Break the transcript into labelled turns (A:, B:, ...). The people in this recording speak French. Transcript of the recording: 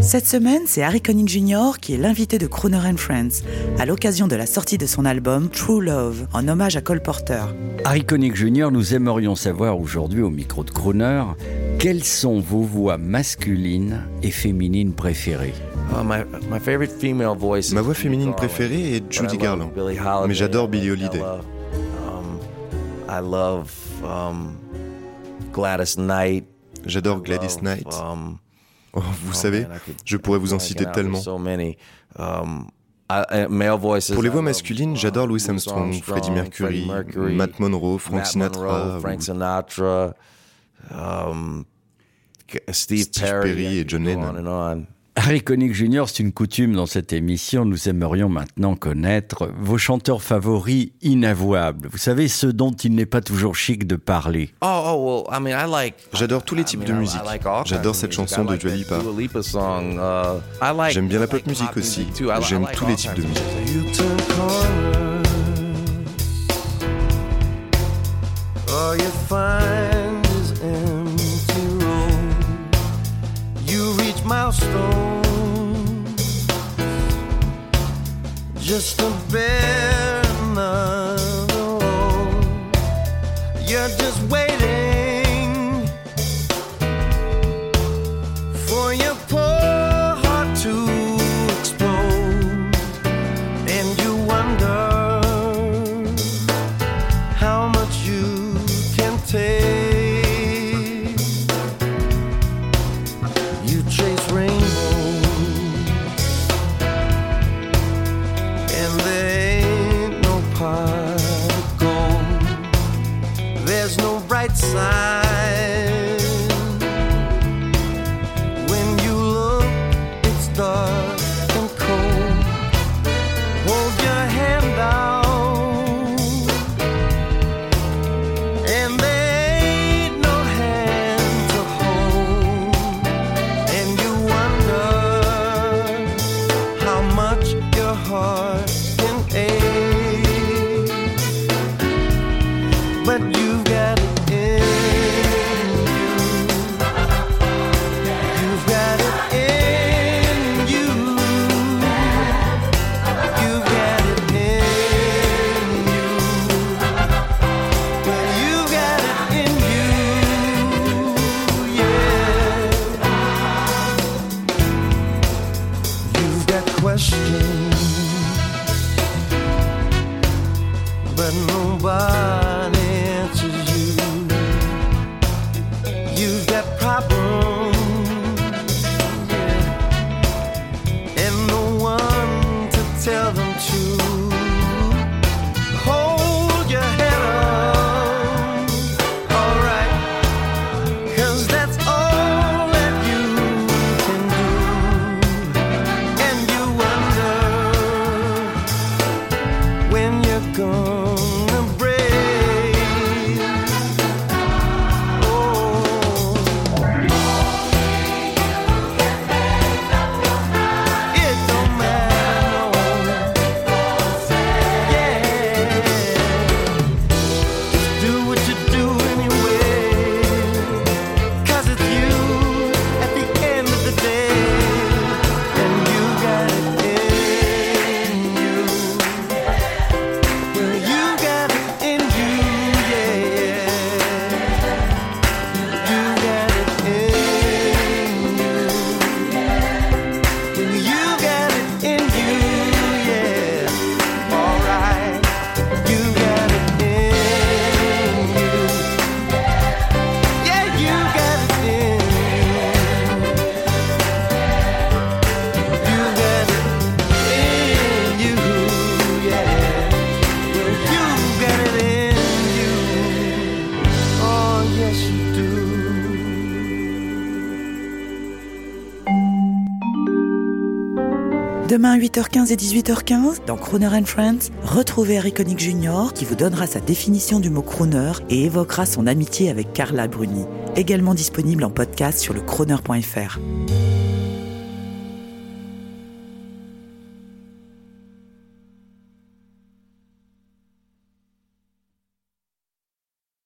A: Cette semaine, c'est Harry Connick Jr. qui est l'invité de Croner and Friends à l'occasion de la sortie de son album True Love en hommage à Cole Porter.
B: Harry Connick Jr., nous aimerions savoir aujourd'hui au micro de Crooner quelles sont vos voix masculines et féminines préférées?
C: Ma
D: is
C: voix
D: Judy
C: féminine
D: Garland,
C: préférée est Judy Garland. Mais j'adore Billie Holiday.
D: I love, um, um, Gladys Knight.
C: J'adore Gladys Knight. Oh, vous
D: oh
C: savez,
D: man, I could-
C: je pourrais vous en citer tellement.
D: So. Um, I- male voices.
C: Pour les voix masculines,
D: uh,
C: j'adore Louis Armstrong, Freddie Mercury,
D: Mercury,
C: Matt Monro, Frank
D: Matt
C: Sinatra,
D: Monroe, Frank Sinatra, um, Steve,
C: Steve Perry et John Lennon.
B: Harry Connick Jr., c'est une coutume dans cette émission. Nous aimerions maintenant connaître vos chanteurs favoris inavouables. Vous savez, ceux dont il n'est pas toujours chic de parler.
D: Oh, oh, well, I mean, I like.
C: J'adore tous les
D: I
C: types
D: mean,
C: de musique. J'adore cette
D: music.
C: chanson de Dua
D: that
C: Lipa.
D: Dua Lipa song. Uh, I like-
C: J'aime bien la pop
D: pop
C: aussi. J'aime
D: like
C: tous les types de musique.
D: just a bear in the. You're just waiting. Bright side. When you look, it's dark and cold. Hold your hand out, and there ain't no hand to hold. And you wonder how much your heart can ache. But question.
A: Demain 8h15 et 18h15, dans Crooner and Friends, retrouvez Harry Connick Jr. qui vous donnera sa définition du mot crooner et évoquera son amitié avec Carla Bruni. Également disponible en podcast sur le crooner.fr.